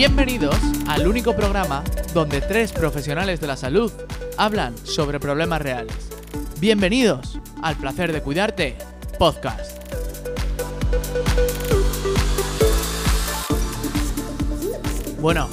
Bienvenidos al único programa donde tres profesionales de la salud hablan sobre problemas reales. Bienvenidos al placer de cuidarte podcast. Bueno,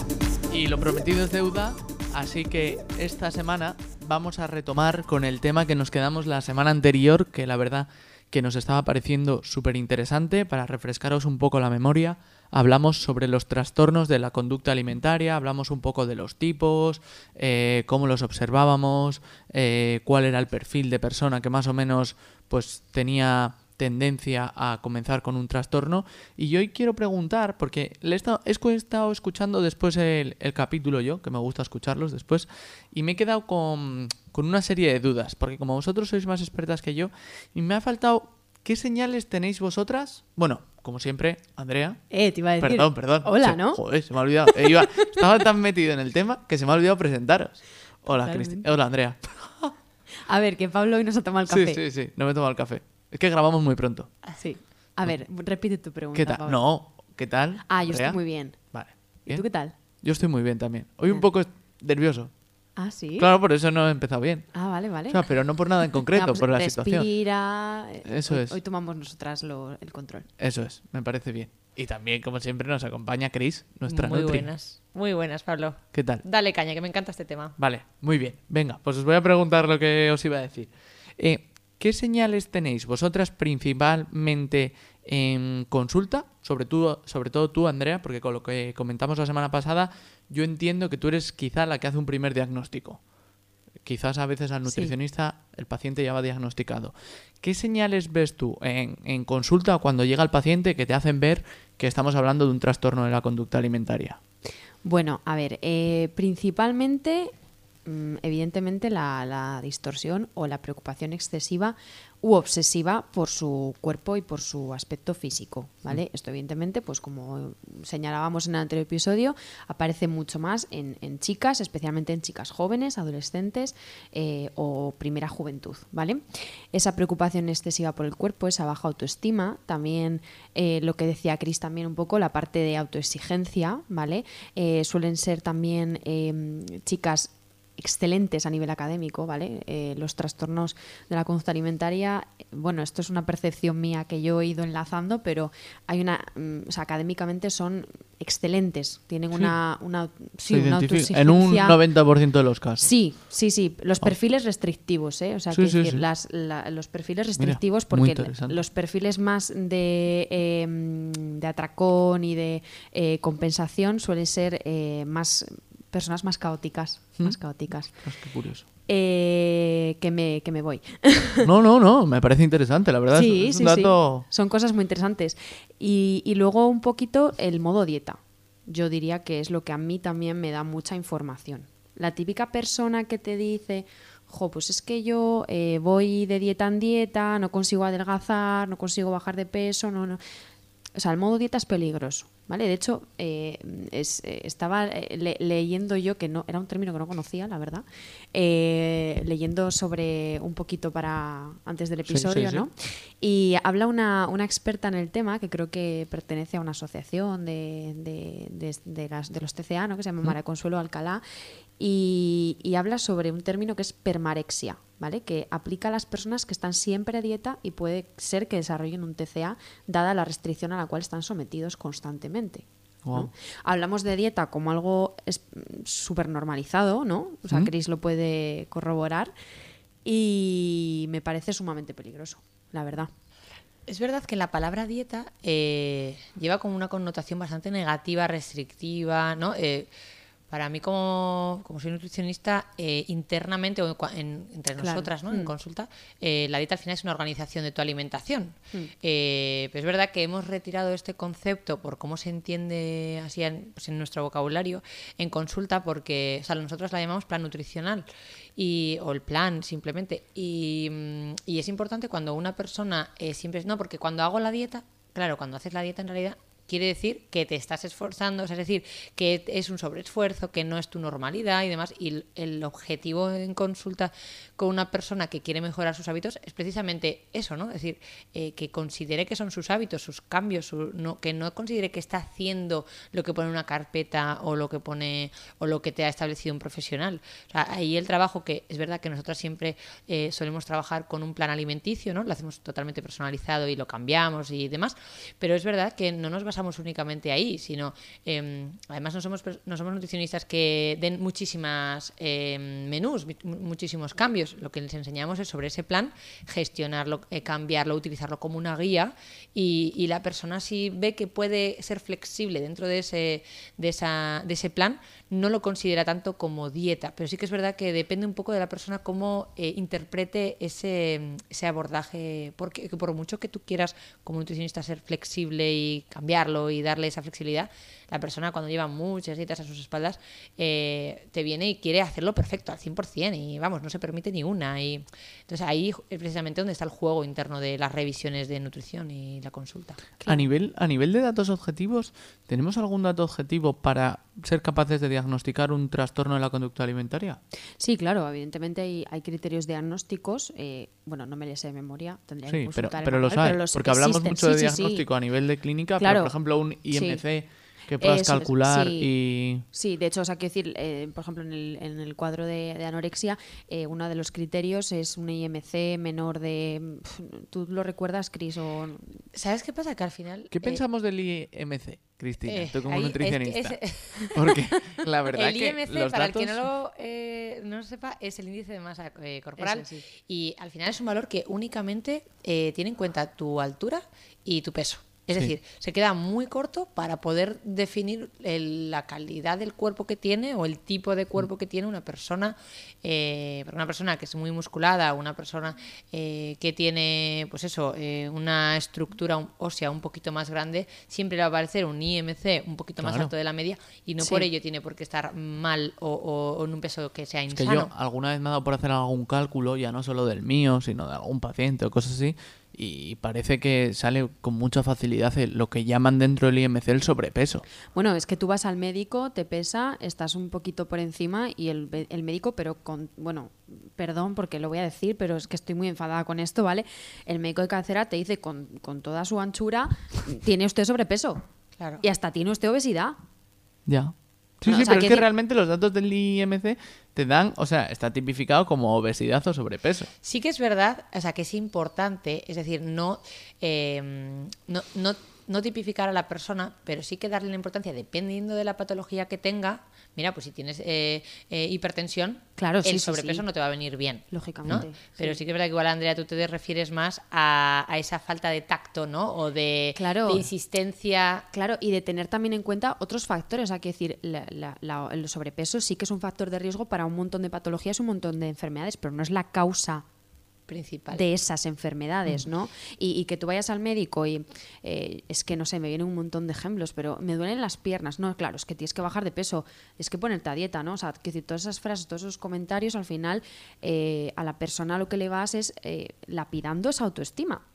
y lo prometido es deuda, así que esta semana vamos a retomar con el tema que nos quedamos la semana anterior, que la verdad que nos estaba pareciendo súper interesante para refrescaros un poco la memoria. Hablamos sobre los trastornos de la conducta alimentaria, hablamos un poco de los tipos, eh, cómo los observábamos, eh, cuál era el perfil de persona que más o menos pues tenía tendencia a comenzar con un trastorno. Y hoy quiero preguntar, porque he estado, he estado escuchando después el, el, capítulo yo, que me gusta escucharlos después, y me he quedado con, con una serie de dudas, porque como vosotros sois más expertas que yo, y me ha faltado, ¿qué señales tenéis vosotras? Bueno, como siempre, Andrea. Eh, te iba a decir. Perdón, perdón. Hola, Se- ¿no? Joder, se me ha olvidado. Eh, iba- estaba tan metido en el tema que se me ha olvidado presentaros. Hola, Totalmente. Cristi- Hola, Andrea. A ver, que Pablo hoy nos ha tomado el Sí, café. sí, sí. No me he tomado el café. Es que grabamos muy pronto. Sí. A ver, repite tu pregunta. ¿Qué tal? Pablo. No, ¿qué tal? Ah, yo Andrea? estoy muy bien. Vale. ¿Y ¿Bien? tú qué tal? Yo estoy muy bien también. Hoy un Ah. poco nervioso. Ah, sí. Claro, por eso no he empezado bien. Ah, vale, vale. O sea, pero no por nada en concreto, pues por la situación. respira. eh, Eso hoy, es. Hoy tomamos nosotras lo- el control. Eso es, me parece bien. Y también, como siempre, nos acompaña Chris, nuestra Muy Nutri. buenas, muy buenas, Pablo. ¿Qué tal? Dale caña, que me encanta este tema. Vale, muy bien. Venga, pues os voy a preguntar lo que os iba a decir. Eh, ¿Qué señales tenéis vosotras principalmente en consulta? Sobre, tú, sobre todo tú, Andrea, porque con lo que comentamos la semana pasada, yo entiendo que tú eres quizá la que hace un primer diagnóstico. Quizás a veces al Sí. nutricionista el paciente ya va diagnosticado. ¿Qué señales ves tú en, en consulta cuando llega el paciente que te hacen ver que estamos hablando de un trastorno de la conducta alimentaria? Bueno, a ver, eh, principalmente, evidentemente, la, la distorsión o la preocupación excesiva u obsesiva por su cuerpo y por su aspecto físico, ¿vale? Esto, evidentemente, pues como señalábamos en el anterior episodio, aparece mucho más en, en chicas, especialmente en chicas jóvenes, adolescentes eh, o primera juventud, ¿vale? Esa preocupación excesiva por el cuerpo, esa baja autoestima, también eh, lo que decía Cris también un poco, la parte de autoexigencia, ¿vale? Eh, suelen ser también eh, chicas excelentes a nivel académico, ¿vale? Eh, los trastornos de la conducta alimentaria, eh, bueno, esto es una percepción mía que yo he ido enlazando, pero hay una, mm, o sea, académicamente son excelentes, tienen una, una, sí, una en un autoexigencia- 90% de los casos. Sí, sí, sí. Los perfiles restrictivos, ¿eh? O sea, Sí, sí, decir, sí. las- la- los perfiles restrictivos porque los perfiles más de, eh, de atracón y de eh, compensación suelen ser eh, más personas más caóticas, más ¿Mm? caóticas. Ostras, qué curioso. Eh, que me que me voy. No, no, no, me parece interesante, la verdad. sí, es sí, un sí. Son cosas muy interesantes. Y, y luego un poquito el modo dieta. Yo diría que es lo que a mí también me da mucha información. La típica persona que te dice, jo, pues es que yo eh, voy de dieta en dieta, no consigo adelgazar, no consigo bajar de peso, no, no. O sea, el modo dieta es peligroso, ¿vale? De hecho, eh, es- eh, estaba eh, le- leyendo yo, que no era un término que no conocía, la verdad, eh, leyendo sobre un poquito para antes del Sí, sí, episodio, sí. ¿no? Y habla una, una experta en el tema que creo que pertenece a una asociación de, de, de- de las- de los TCA, ¿no? que se llama María Consuelo Alcalá, y, y habla sobre un término que es permarexia, ¿vale? que aplica a las personas que están siempre a dieta y puede ser que desarrollen un TCA dada la restricción a la cual están sometidos constantemente. ¿no? Wow. Hablamos de dieta como algo es- súper normalizado, ¿no? O sea, ¿Mm? Chris lo puede corroborar y me parece sumamente peligroso, la verdad. Es verdad que la palabra dieta eh, lleva como una connotación bastante negativa, restrictiva, ¿no? Eh, para mí, como, como soy nutricionista, eh, internamente o en entre Claro. nosotras, ¿no? En Mm. consulta, eh, la dieta al final es una organización de tu alimentación. Mm. Eh, pero es verdad que hemos retirado este concepto por cómo se entiende así en, pues, en nuestro vocabulario en consulta, porque o sea, nosotros la llamamos plan nutricional y, o el plan simplemente. Y, mm, y es importante cuando una persona eh, siempre no, porque cuando hago la dieta, claro, cuando haces la dieta en realidad quiere decir que te estás esforzando, es decir, que es un sobreesfuerzo, que no es tu normalidad y demás. Y el objetivo en consulta con una persona que quiere mejorar sus hábitos es precisamente eso, ¿no? Es decir, eh, que considere que son sus hábitos, sus cambios, que no considere que está haciendo lo que pone una carpeta o lo que pone o lo que te ha establecido un profesional. O sea, ahí el trabajo que es verdad que nosotras siempre eh, solemos trabajar con un plan alimenticio, ¿no? Lo hacemos totalmente personalizado y lo cambiamos y demás, pero es verdad que no nos basamos únicamente ahí, sino em, además no somos, no somos nutricionistas que den muchísimas em, menús, muchísimos cambios. Lo que les enseñamos es sobre ese plan, gestionarlo, eh, cambiarlo, utilizarlo como una guía y, la persona si ve que puede ser flexible dentro de ese, de, esa, de ese plan, no lo considera tanto como dieta, pero sí que es verdad que depende un poco de la persona cómo eh, interprete ese, ese abordaje, porque por mucho que tú quieras como nutricionista ser flexible y y darle esa flexibilidad, la persona cuando lleva muchas dietas a sus espaldas eh, te viene y quiere hacerlo perfecto al 100% y vamos, no se permite ni una. Y, entonces ahí es precisamente donde está el juego interno de las revisiones de nutrición y la consulta. A nivel, a nivel de datos objetivos, ¿tenemos algún dato objetivo para ser capaces de diagnosticar un trastorno de la conducta alimentaria? Sí, claro, evidentemente hay, hay criterios diagnósticos. Eh, bueno, no me les sé de memoria, tendría que pero, pero, los hay, porque hablamos mucho de diagnóstico a nivel de clínica, pero por ejemplo un IMC que puedas calcular sí, y... Sí, de hecho, o sea, quiero decir, eh, por ejemplo, en el, en el cuadro de, anorexia, eh, uno de los criterios es un IMC menor de... ¿Tú lo recuerdas, Cris? O... ¿Sabes qué pasa? Que al final... ¿Qué eh, pensamos del IMC, Cristina? tú como nutricionista. Porque la verdad el IMC, para el que no lo, no sepa, es el índice de masa corporal. Y al final es un valor que únicamente tiene en cuenta tu altura y tu peso. Es decir, se queda muy corto para poder definir la calidad del cuerpo que tiene o el tipo de cuerpo mm. que tiene una persona, eh, una persona que es muy musculada, una persona eh, que tiene, pues eso, eh, una estructura ósea un poquito más grande, siempre le va a aparecer un IMC un poquito más alto de la media y no por ello tiene por qué estar mal o, en un peso que sea insano. Es que yo alguna vez me ha dado por hacer algún cálculo, ya no solo del mío, sino de algún paciente o cosas así, y parece que sale con mucha facilidad lo que llaman dentro del IMC el sobrepeso. Bueno, es que tú vas al médico, te pesa, estás un poquito por encima y el, el médico, pero con, bueno, perdón porque lo voy a decir, pero es que estoy muy enfadada con esto, ¿vale? El médico de cabecera te dice con, con toda su anchura, tiene usted sobrepeso. Claro. Y hasta tiene usted obesidad. Ya. Sí, sí, pero es que realmente los datos del IMC te dan, o sea, está tipificado como obesidad o sobrepeso. Sí que es verdad, o sea, que es importante, es decir, no, eh, no, no, no tipificar a la persona, pero sí que darle la importancia, dependiendo de la patología que tenga, mira, pues si tienes eh, eh, hipertensión, claro, el sobrepeso no te va a venir bien. Lógicamente. Pero sí. que es verdad que igual, Andrea, tú te refieres más a, esa falta de tacto, ¿no? O de, insistencia. Claro, y de tener también en cuenta otros factores. Hay que decir, el sobrepeso sí que es un factor de riesgo para un montón de patologías, un montón de enfermedades, pero no es la causa principal. de esas enfermedades, mm. ¿no? Y, que tú vayas al médico y eh, es que no sé, me vienen un montón de ejemplos, pero me duelen las piernas, no, claro, es que tienes que bajar de peso, es que ponerte a dieta, ¿no? O sea, que decir, todas esas frases, todos esos comentarios, al final eh, a la persona lo que le vas es eh, lapidando esa autoestima.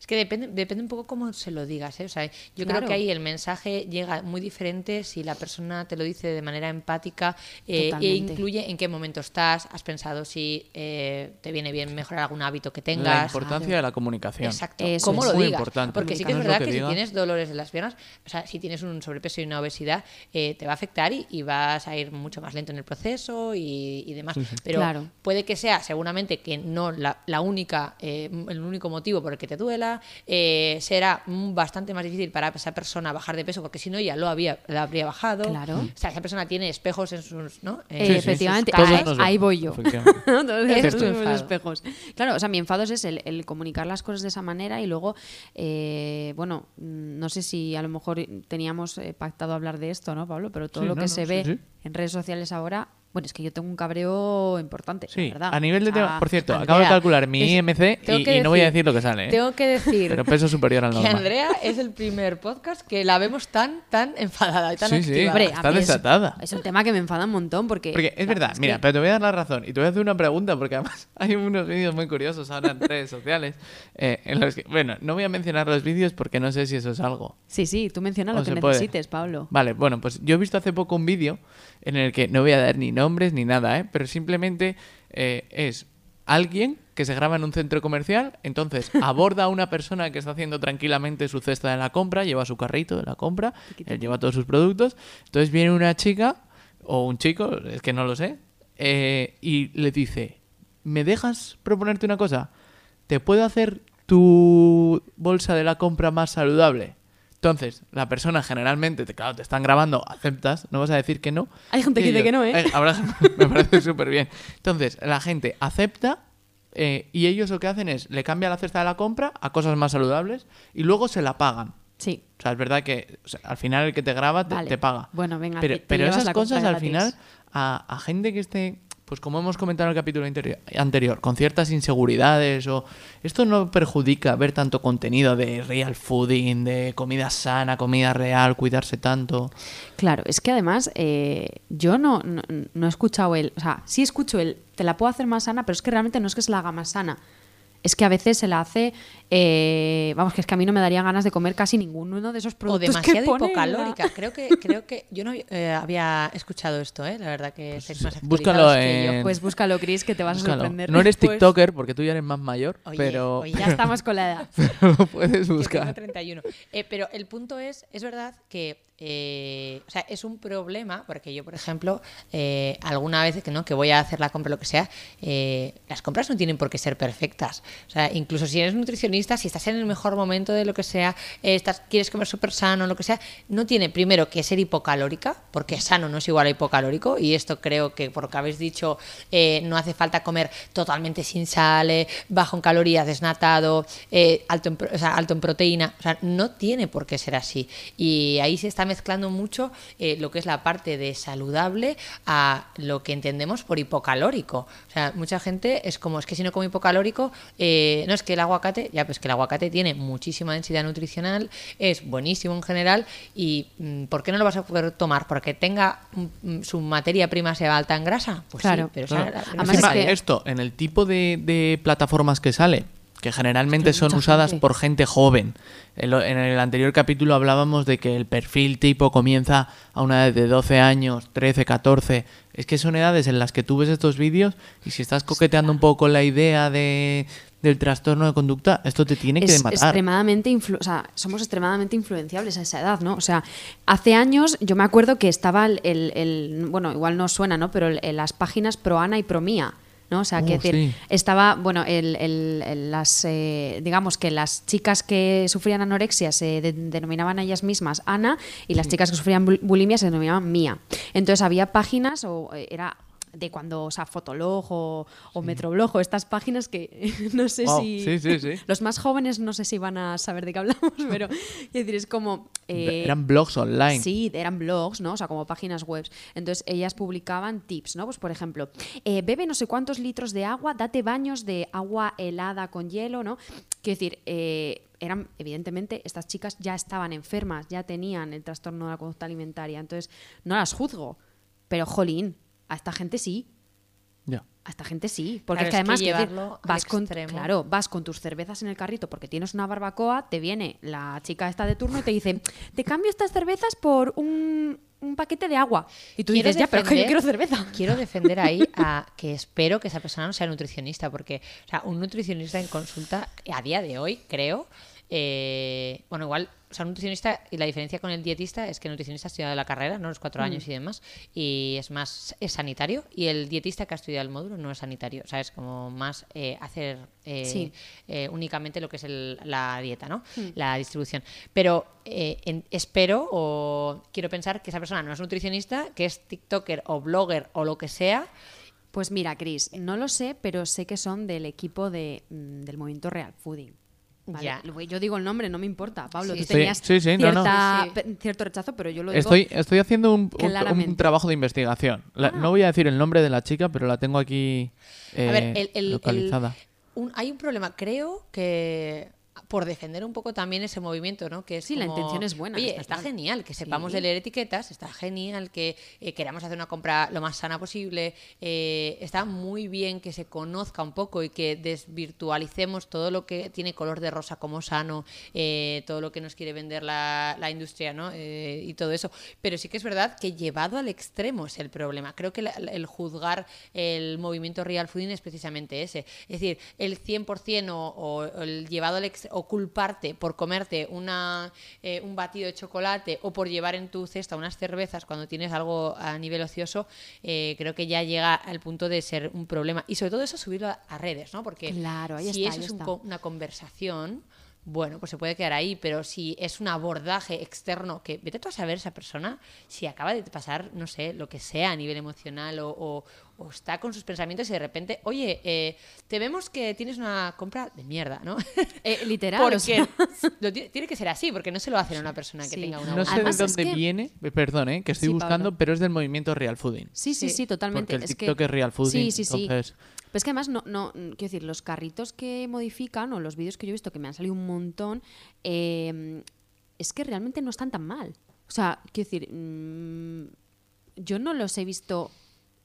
Es que depende, depende un poco cómo se lo digas. ¿eh? O sea, yo creo que ahí el mensaje llega muy diferente si la persona te lo dice de manera empática eh, e incluye en qué momento estás, has pensado si eh, te viene bien mejorar algún hábito que tengas. La importancia de la comunicación. Exacto. ¿Cómo lo digas? Porque sí que es verdad que, si tienes dolores en las piernas, o sea, si tienes un sobrepeso y una obesidad, te va a afectar y, vas a ir mucho más lento en el proceso y, demás. Pero puede que sea seguramente que no la, la única, el único motivo por el que te duela eh, será bastante más difícil para esa persona bajar de peso, porque si no ya lo había, lo habría bajado. Claro. O sea, esa persona tiene espejos en sus. ¿no? Eh, efectivamente, ahí, voy yo. espejos. Claro, o sea, mi enfado es el, el, comunicar las cosas de esa manera y luego, eh, bueno, no sé si a lo mejor teníamos pactado hablar de esto, ¿no, Pablo? Pero todo lo que se ve en redes sociales ahora Bueno, es que yo tengo un cabreo importante, la Sí, ¿verdad? a nivel de tema. Por cierto, acabo de calcular mi es- IMC y, que no voy a decir- lo que sale. ¿eh? Tengo que decir Pero peso superior al que normal. Andrea es el primer podcast que la vemos tan, tan enfadada y tan Sí, sí. activa. Hombre, Está a mí es- desatada. Es, un tema que me enfada un montón porque... Porque es claro, verdad, mira, que- pero te voy a dar la razón y te voy a hacer una pregunta porque además hay unos vídeos muy curiosos ahora en redes sociales eh, en los que, bueno, no voy a mencionar los vídeos porque no sé si eso es algo. Sí, sí, tú menciona lo que puede. necesites, Pablo. Vale, bueno, pues yo he visto hace poco un vídeo en el que no voy a dar ni nombres ni nada, ¿eh? pero simplemente eh, es alguien que se graba en un centro comercial, entonces aborda a una persona que está haciendo tranquilamente su cesta de la compra, lleva su carrito de la compra, él lleva todos sus productos, entonces viene una chica o un chico, es que no lo sé, eh, y le dice, ¿me dejas proponerte una cosa? ¿Te puedo hacer tu bolsa de la compra más saludable? Entonces, la persona generalmente, te, claro, te están grabando, aceptas, no vas a decir que no. Hay gente que dice que no, ¿eh? habrá- me parece súper bien. Entonces, la gente acepta eh, y ellos lo que hacen es, le cambian la cesta de la compra a cosas más saludables y luego se la pagan. Sí. O sea, es verdad que o sea, al final el que te graba te, Vale. te paga. Bueno, venga, Pero, te- te pero esas cosas al final, a, a gente que esté, pues como hemos comentado en el capítulo anterior, con ciertas inseguridades o... Esto no perjudica ver tanto contenido de real fooding, de comida sana, comida real, cuidarse tanto. Claro, es que además eh, yo no, no, no he escuchado el... O sea, sí escucho el... Te la puedo hacer más sana, pero es que realmente no es que se la haga más sana. Es que a veces se la hace... eh, vamos, que es que a mí no me daría ganas de comer casi ninguno de esos O productos demasiado que pone en la- hipocalórica. Creo que, creo que yo no eh, había escuchado esto, ¿eh? La verdad que sois más búscalo que yo. en- Pues búscalo, Chris, que te vas Búscalo. a sorprender. No eres Pues- TikToker porque tú ya eres más mayor, Oye, pero, oye, Ya estamos con la edad. pero lo puedes tengo buscar. 31. Eh, pero el punto es, es verdad que eh, o sea, es un problema, porque yo, por ejemplo, eh, alguna vez que no, que voy a hacer la compra, lo que sea, eh, las compras no tienen por qué ser perfectas. O sea, incluso si eres nutricionista, si estás en el mejor momento de lo que sea, estás, quieres comer súper sano, lo que sea, no tiene primero que ser hipocalórica, porque sano no es igual a hipocalórico, y esto creo que por lo que habéis dicho, no hace falta comer totalmente sin sal, bajo en calorías, desnatado, alto, en, alto en proteína, o sea, no tiene por qué ser así. Y ahí se está mezclando mucho eh, lo que es la parte de saludable a lo que entendemos por hipocalórico. O sea, mucha gente es como, es que si no como hipocalórico, eh, no es que el aguacate, ya pues que el aguacate tiene muchísima densidad nutricional, es buenísimo en general y mm, ¿por qué no lo vas a poder tomar? ¿Porque tenga mm, mm, su materia prima sea alta en grasa? Pues Claro. sí, pero o Claro. sea, la- no Además es que- esto, en el tipo de, de plataformas que sale, que generalmente son usadas gente. por gente joven. En, lo- en el anterior capítulo hablábamos de que el perfil tipo comienza a una edad de 12 años, 13, 14. Es que son edades en las que tú ves estos vídeos y si estás coqueteando un poco con la idea de, del trastorno de conducta, esto te tiene que matar. extremadamente influ- o sea, somos extremadamente influenciables a esa edad, ¿no? O sea, hace años yo me acuerdo que estaba el, el- el- bueno, igual no suena, ¿no? Pero el- las páginas pro Ana y pro Mía. ¿No? O sea, Oh, que decir, sí. estaba, bueno, el, el- el- las, eh, digamos que las chicas que sufrían anorexia se de- denominaban a ellas mismas Ana y las chicas que sufrían bul- bulimia se denominaban Mía. Entonces había páginas o eh, era de cuando, o sea, Fotolog o, o Metroblog o estas páginas que no sé Wow, si... sí, sí, sí. Los más jóvenes no sé si van a saber de qué hablamos, pero es decir, es como... eh, Eran blogs online. Sí, eran blogs, ¿no? O sea, como páginas web. Entonces, ellas publicaban tips, ¿no? Pues, por ejemplo, eh, bebe no sé cuántos litros de agua, date baños de agua helada con hielo, ¿no? Quiero decir, eh, eran, evidentemente, estas chicas ya estaban enfermas, ya tenían el trastorno de la conducta alimentaria. Entonces, no las juzgo. Pero, jolín, a esta gente sí. Ya. A esta gente sí, porque Claro, es que es que además decir, al vas con extremo. claro, vas con tus cervezas en el carrito porque tienes una barbacoa, te viene la chica esta de turno y te dice, te cambio estas cervezas por un, un paquete de agua. Y tú Quiero dices, ya, pero que yo quiero cerveza. Quiero defender ahí a que espero que esa persona no sea nutricionista, porque o sea, un nutricionista en consulta, a día de hoy, creo, eh, bueno, igual, o sea, un nutricionista y la diferencia con el dietista es que el nutricionista ha estudiado la carrera, ¿no? Los cuatro años y demás, y es más, es sanitario, y el dietista que ha estudiado el módulo no es sanitario, o sea, es como más eh, hacer eh, Sí. eh, únicamente lo que es el- la dieta, ¿no? La distribución. Pero en- espero o quiero pensar que esa persona no es nutricionista, que es TikToker o blogger o lo que sea. Pues mira, Cris, no lo sé, pero sé que son del equipo de, mm, del movimiento Real Fooding. Vale, Ya. Yo digo el nombre, no me importa. Pablo, Sí. tú tenías sí, sí, no. cierto rechazo, pero yo lo digo. Estoy, estoy haciendo un, un- claramente. un trabajo de investigación. La- No voy a decir el nombre de la chica, pero la tengo aquí eh, A ver, el- el- localizada. el- un- hay un problema, creo que por defender un poco también ese movimiento, ¿no? Que es Sí, la intención es buena, Oye, está genial que sepamos Sí. de leer etiquetas, está genial que eh, queramos hacer una compra lo más sana posible, eh, está muy bien que se conozca un poco y que desvirtualicemos todo lo que tiene color de rosa como sano, eh, todo lo que nos quiere vender la, la industria, ¿no? Y todo eso. Pero sí que es verdad que llevado al extremo es el problema. Creo que la- el juzgar el movimiento real fooding es precisamente ese. Es decir, el 100% o, o el llevado al ex- o culparte por comerte una, eh, un batido de chocolate o por llevar en tu cesta unas cervezas cuando tienes algo a nivel ocioso, eh, creo que ya llega al punto de ser un problema. Y sobre todo eso subirlo a, a redes, ¿no? Porque Claro, ahí si está, eso ahí es un una conversación, bueno, pues se puede quedar ahí, pero si es un abordaje externo, que vete tú a saber esa persona si acaba de pasar, no sé, lo que sea a nivel emocional o, o- o está con sus pensamientos y de repente, oye, eh, te vemos que tienes una compra de mierda, ¿no? Eh, literal. porque o sea, lo ti- tiene que ser así, porque no se lo hacen a una persona que Sí. tenga una No sé Además, de es dónde que- viene, eh, perdón, eh, que estoy Sí, buscando, Pablo. pero es del movimiento Real Fooding. sí, sí, Sí. sí, totalmente. Porque el es que- TikTok es Real Fooding, Sí, sí, sí. Pero es que además, no, no, quiero decir, los carritos que modifican o los vídeos que yo he visto, que me han salido un montón, eh, es que realmente no están tan mal. O sea, quiero decir, mm, yo no los he visto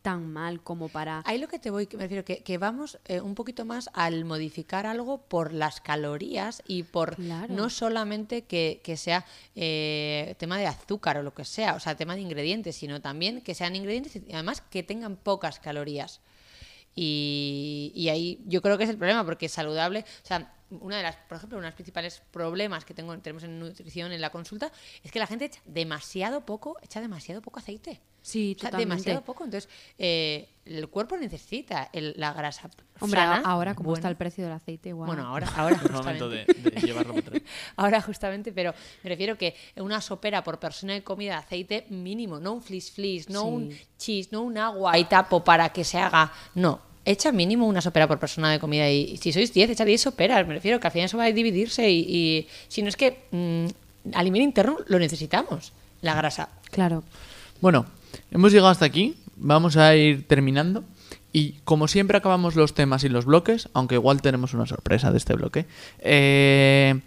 tan mal como para... Ahí lo que te voy, me refiero, que, que vamos eh, un poquito más al modificar algo por las calorías y por Claro. no solamente que, que sea eh, tema de azúcar o lo que sea, o sea, tema de ingredientes, sino también que sean ingredientes y además que tengan pocas calorías. Y, y ahí yo creo que es el problema, porque saludable. O sea, una de las, por ejemplo, uno de los principales problemas que tengo, tenemos en nutrición en la consulta es que la gente echa demasiado poco, echa demasiado poco aceite. Sí, O sea, totalmente. demasiado poco. Entonces, eh, el cuerpo necesita el- la grasa. Hombre, sana, ahora como está el precio del aceite, igual. Bueno, ahora, ahora Es momento de, justamente. de llevarlo para atrás. Ahora justamente, pero me refiero que una sopera por persona de comida de aceite mínimo, no un flis flis, no Sí. un cheese, no un agua y tapo para que se haga. No, echa mínimo una sopera por persona de comida y, y si sois 10, echa 10 soperas. Me refiero que al final eso va a dividirse y, y si no es que mm, a nivel interno lo necesitamos, la grasa. Claro. Bueno, hemos llegado hasta aquí. Vamos a ir terminando. Y como siempre acabamos los temas y los bloques, aunque igual tenemos una sorpresa de este bloque. eh,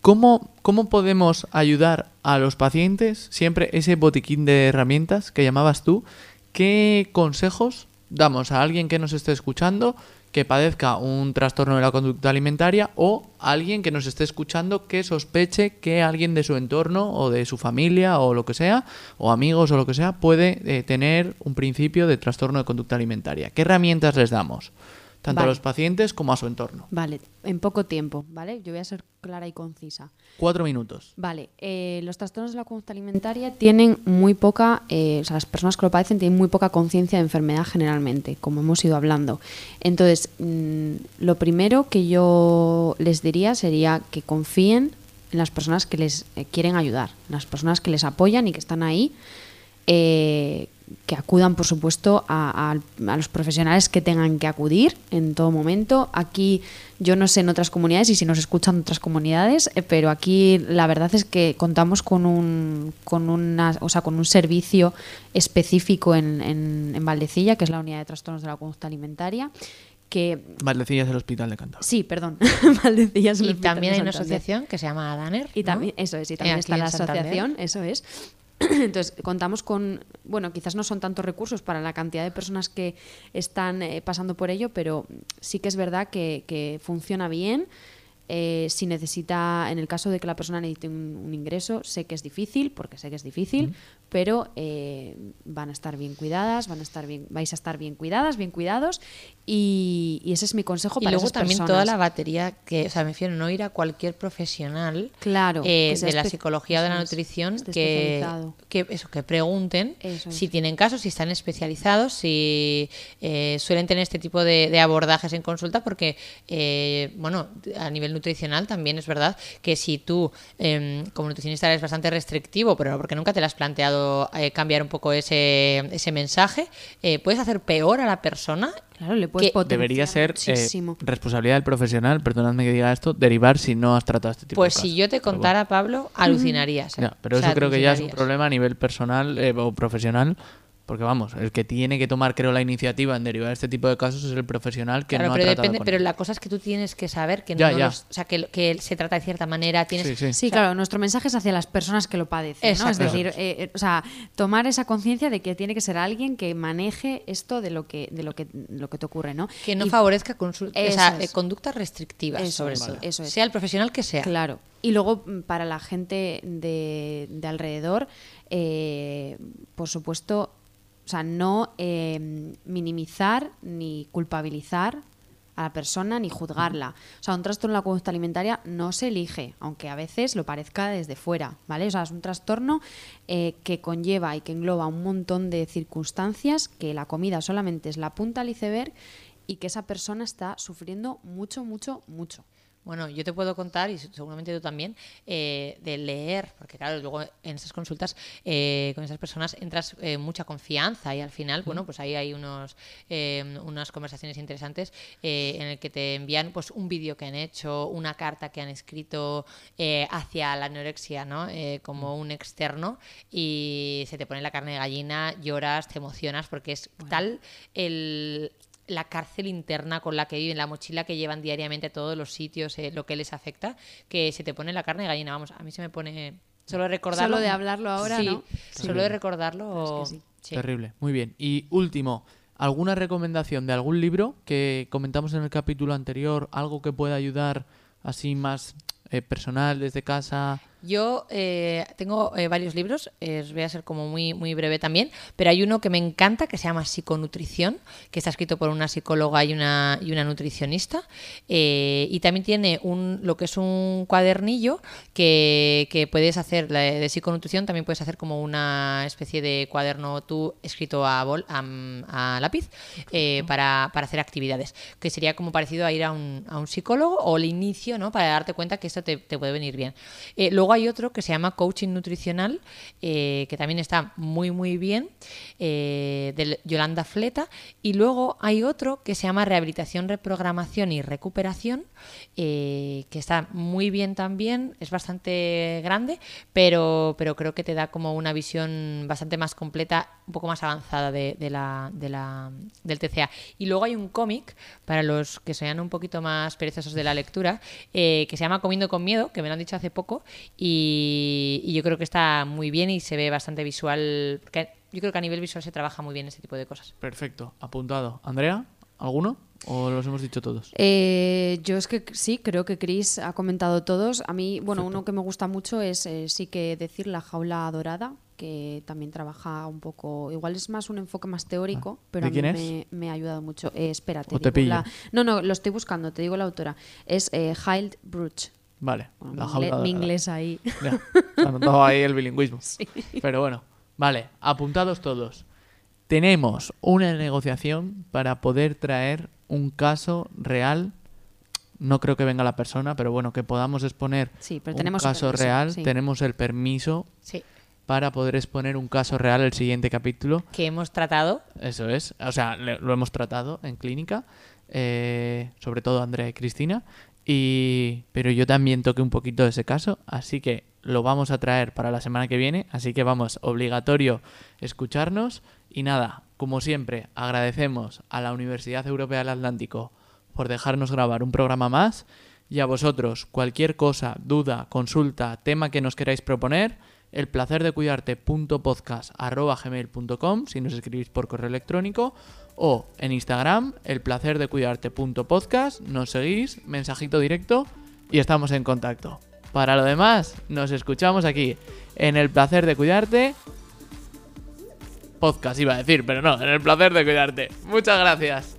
¿cómo, ¿Cómo podemos ayudar a los pacientes? Siempre ese botiquín de herramientas que llamabas tú. ¿Qué consejos damos a alguien que nos esté escuchando que padezca un trastorno de la conducta alimentaria o a alguien que nos esté escuchando que sospeche que alguien de su entorno o de su familia o lo que sea, o amigos o lo que sea, puede eh, tener un principio de trastorno de conducta alimentaria. ¿Qué herramientas les damos? Tanto a los pacientes como a su entorno. Vale, en poco tiempo, ¿vale? Yo voy a ser clara y concisa. Cuatro minutos. Vale, eh, los trastornos de la conducta alimentaria tienen muy poca, eh, o sea, las personas que lo padecen tienen muy poca conciencia de enfermedad generalmente, como hemos ido hablando. Entonces, mm, lo primero que yo les diría sería que confíen en las personas que les eh, quieren ayudar, en las personas que les apoyan y que están ahí, eh, que acudan, por supuesto, a, a- a los profesionales que tengan que acudir en todo momento. Aquí, yo no sé en otras comunidades y si nos escuchan otras comunidades, eh, pero aquí la verdad es que contamos con un, con una, o sea, con un servicio específico en, en, en Valdecilla, que es la unidad de trastornos de la conducta alimentaria, que Valdecilla es el hospital de Cantabria. Sí, perdón, Valdecilla es el Y Hospital también de hay una asociación que se llama Daner. Y ¿no? también, eso es, y también Aquí está la asociación, eso es. Entonces, contamos con, bueno, quizás no son tantos recursos para la cantidad de personas que están eh, pasando por ello, pero sí que es verdad que, que funciona bien. Eh, si necesita, en el caso de que la persona necesite un, un ingreso, sé que es difícil, porque sé que es difícil, pero eh, van a estar bien cuidadas, van a estar bien, vais a estar bien cuidadas, bien cuidados, y, y ese es mi consejo Y para luego esas también personas. toda la batería que, o sea, me refiero no ir a cualquier profesional Claro, eh, de la psicología o de la nutrición que, eso que pregunten Eso es. si tienen casos, si están especializados, si eh, suelen tener este tipo de, de abordajes en consulta, porque eh, bueno, a nivel nutricional, también es verdad que si tú em, como nutricionista eres bastante restrictivo, pero porque nunca te lo has planteado eh, cambiar un poco ese, ese mensaje, eh, puedes hacer peor a la persona Claro, le puedes Que potenciar Debería ser eh, responsabilidad del profesional, perdonadme que diga esto, derivar si no has tratado este tipo Pues de si casos. yo te contara, Pablo, alucinarías. ¿eh? Ya, pero O sea, eso creo que ya es un problema a nivel personal eh, o profesional, porque vamos, el que tiene que tomar, creo, la iniciativa en derivar este tipo de casos es el profesional que Claro, no pero ha tratado depende, con pero él. la cosa es que tú tienes que saber que Ya, no ya. los- o sea, que, que se trata de cierta manera, tienes Sí, sí. Sí, claro, nuestro mensaje es hacia las personas que lo padecen, ¿no? Es decir, eh, eh, o sea, tomar esa conciencia de que tiene que ser alguien que maneje esto de lo que, de lo que, lo que te ocurre, ¿no? que no Y- favorezca sea, es. conductas restrictivas, Eso sobre es, todo. eso es. Sea el profesional que sea. Claro. Y luego, mm, para la gente de, de alrededor, eh, por supuesto, o sea, no eh, minimizar ni culpabilizar a la persona ni juzgarla. O sea, un trastorno de la conducta alimentaria no se elige, aunque a veces lo parezca desde fuera, ¿vale? O sea, es un trastorno eh, que conlleva y que engloba un montón de circunstancias que la comida solamente es la punta al iceberg y que esa persona está sufriendo mucho, mucho, mucho. Bueno, yo te puedo contar, y seguramente tú también, eh, de leer, porque claro, luego en esas consultas eh, con esas personas entras eh, mucha confianza y al final, bueno, pues ahí hay unos, eh, unas conversaciones interesantes eh, en el que te envían pues un vídeo que han hecho, una carta que han escrito eh, hacia la anorexia, ¿no? Eh, como un externo y se te pone la carne de gallina, lloras, te emocionas porque es tal el la cárcel interna con la que viven, la mochila que llevan diariamente a todos los sitios, eh, lo que les afecta, que se te pone la carne de gallina. Vamos, a mí se me pone. Solo de recordarlo. Solo de hablarlo ahora, sí, ¿no? Solo de recordarlo. Es que sí. sí. Terrible. Muy bien. Y último, ¿alguna recomendación de algún libro que comentamos en el capítulo anterior? ¿Algo que pueda ayudar así más eh, personal, desde casa? Yo eh, tengo eh, varios libros, os voy a ser como muy, muy breve también, pero hay uno que me encanta que se llama Psiconutrición, que está escrito por una psicóloga y una, y una nutricionista, y también tiene un, lo que es un cuadernillo que, que puedes hacer de, de psiconutrición, también puedes hacer como una especie de cuaderno tú escrito a, bol, a, a lápiz para, para hacer actividades, que sería como parecido a ir a un, a un psicólogo o el inicio, ¿no? Para darte cuenta que esto te, puede venir bien. Eh, luego hay otro que se llama Coaching Nutricional, eh, que también está muy, muy bien, eh, de Yolanda Fleta. Y luego hay otro que se llama Rehabilitación, Reprogramación y Recuperación, que está muy bien también, es bastante grande, pero, pero creo que te da como una visión bastante más completa, un poco más avanzada de, la, de la- del TCA. Y luego hay un cómic, para los que sean un poquito más perezosos de la lectura, que se llama Comiendo con Miedo, que me lo han dicho hace poco, y, y yo creo que está muy bien y se ve bastante visual, porque yo creo que a nivel visual se trabaja muy bien este tipo de cosas. Perfecto, apuntado. Andrea, ¿alguno? ¿O los hemos dicho todos? Eh, yo es que sí, creo que Chris ha comentado todos. A mí, bueno, uno que me gusta mucho es eh, sí que decir la jaula dorada, que también trabaja un poco, igual es más un enfoque más teórico, pero ¿De a mí me, me ha ayudado mucho. Eh, espérate, ¿O te digo pillo? la- no, no, lo estoy buscando, te digo la autora. Es eh, Hild Bruch. Vale, Bueno, la jaula mi inglés ahí. Ya, ahí el bilingüismo. Pero bueno, vale, apuntados todos. Tenemos una negociación para poder traer un caso real. No creo que venga la persona, pero bueno, que podamos exponer Sí, pero un tenemos caso permiso, real. sí. Tenemos el permiso Sí. para poder exponer un caso real el siguiente capítulo. Que hemos tratado. Eso es. O sea, lo hemos tratado en clínica, eh, sobre todo Andrea y Cristina. Y, pero yo también toqué un poquito de ese caso, así que lo vamos a traer para la semana que viene. Así que vamos, obligatorio escucharnos. Y nada, como siempre, agradecemos a la Universidad Europea del Atlántico por dejarnos grabar un programa más. Y a vosotros, cualquier cosa, duda, consulta, tema que nos queráis proponer, el placer de cuidarte.podcast.gmail.com si nos escribís por correo electrónico o en Instagram, el placer de nos seguís, mensajito directo y estamos en contacto. Para lo demás, nos escuchamos aquí en el placer de cuidarte. Podcast iba a decir, pero no, en el placer de cuidarte. Muchas gracias.